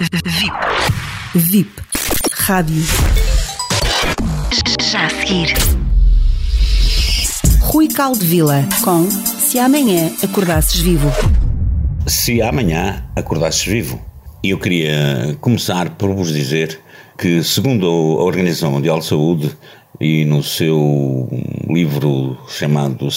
VIP. VIP. Rádio. Já a seguir. Rui Caldevila com Se Amanhã Acordasses Vivo. Se amanhã acordasses vivo. E eu queria começar por vos dizer que, segundo a Organização Mundial de Saúde, e no seu livro chamado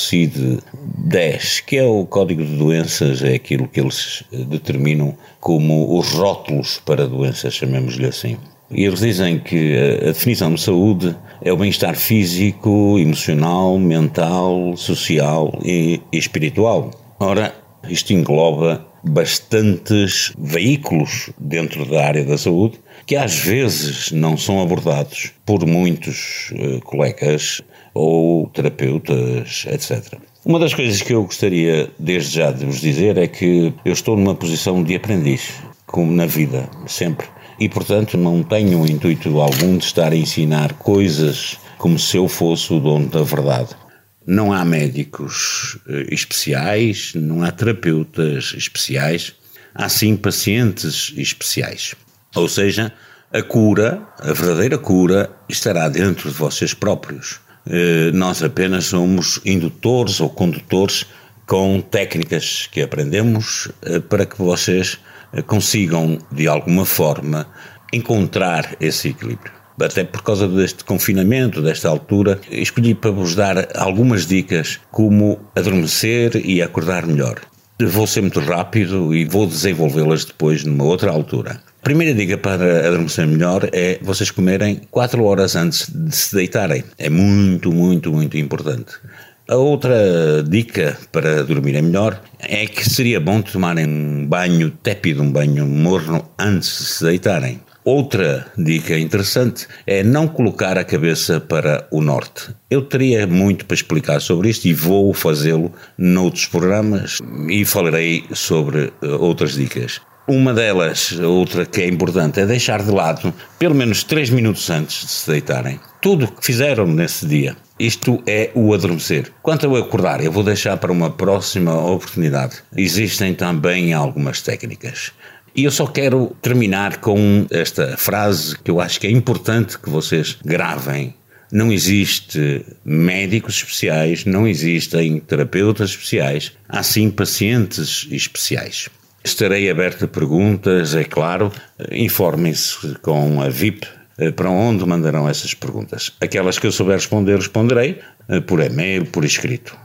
CID-10, que é o Código de Doenças, é aquilo que eles determinam como os rótulos para doenças, chamemos-lhe assim. E eles dizem que a definição de saúde é o bem-estar físico, emocional, mental, social e espiritual. Ora, isto engloba bastantes veículos dentro da área da saúde que às vezes não são abordados por muitos uh, colegas ou terapeutas, etc. Uma das coisas que eu gostaria desde já de vos dizer é que eu estou numa posição de aprendiz, como na vida, sempre. E portanto não tenho intuito algum de estar a ensinar coisas como se eu fosse o dono da verdade. Não há médicos eh, especiais, não há terapeutas especiais, há sim pacientes especiais. Ou seja, a cura, a verdadeira cura, estará dentro de vocês próprios. Eh, nós apenas somos indutores ou condutores com técnicas que aprendemos eh, para que vocês consigam, de alguma forma, encontrar esse equilíbrio até por causa deste confinamento, desta altura, escolhi para vos dar algumas dicas como adormecer e acordar melhor. Vou ser muito rápido e vou desenvolvê-las depois numa outra altura. A primeira dica para adormecer melhor é vocês comerem 4 horas antes de se deitarem. É muito, muito, muito importante. A outra dica para dormirem melhor é que seria bom tomarem um banho tépido, um banho morno antes de se deitarem. Outra dica interessante é não colocar a cabeça para o norte. Eu teria muito para explicar sobre isto e vou fazê-lo noutros programas e falarei sobre eh, outras dicas. Uma delas, outra que é importante, é deixar de lado, pelo menos 3 minutos antes de se deitarem, tudo o que fizeram nesse dia. Isto é o adormecer. Quanto ao acordar, eu vou deixar para uma próxima oportunidade. Existem também algumas técnicas. E eu só quero terminar com esta frase que eu acho que é importante que vocês gravem. Não existe médicos especiais, não existem terapeutas especiais, há sim pacientes especiais. Estarei aberto a perguntas, é claro. Informem-se com a VIP eh, para onde mandarão essas perguntas. Aquelas que eu souber responder, responderei eh, por e-mail, por escrito.